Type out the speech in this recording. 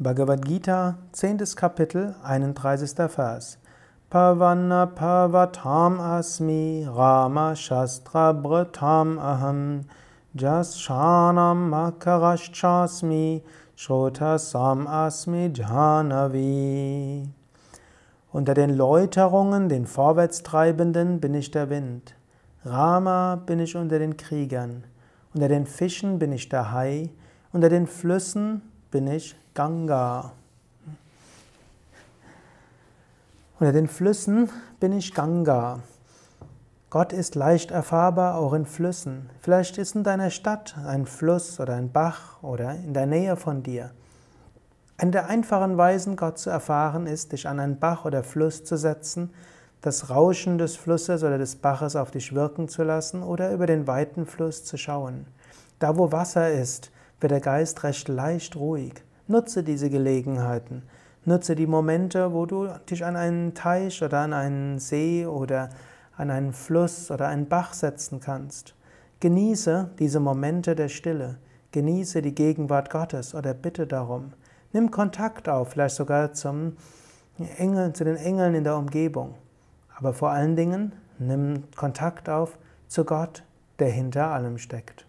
Bhagavad Gita, 10. Kapitel, 31. Vers. Pavanna pavatam asmi rama shastra brtam aham jas shanam makaraschasmi shrotasam asmi jhanavi. Unter den Läuterungen, den Vorwärtstreibenden, bin ich der Wind. Rama bin ich unter den Kriegern. Unter den Fischen bin ich der Hai. Unter den Flüssen bin ich Ganga. Unter den Flüssen bin ich Ganga. Gott ist leicht erfahrbar auch in Flüssen. Vielleicht ist in deiner Stadt ein Fluss oder ein Bach oder in der Nähe von dir. Eine der einfachen Weisen, Gott zu erfahren, ist, dich an einen Bach oder Fluss zu setzen, das Rauschen des Flusses oder des Baches auf dich wirken zu lassen oder über den weiten Fluss zu schauen. Da, wo Wasser ist, wird der Geist recht leicht ruhig. Nutze diese Gelegenheiten. Nutze die Momente, wo du dich an einen Teich oder an einen See oder an einen Fluss oder einen Bach setzen kannst. Genieße diese Momente der Stille. Genieße die Gegenwart Gottes oder bitte darum. Nimm Kontakt auf, vielleicht sogar zum Engel, zu den Engeln in der Umgebung. Aber vor allen Dingen nimm Kontakt auf zu Gott, der hinter allem steckt.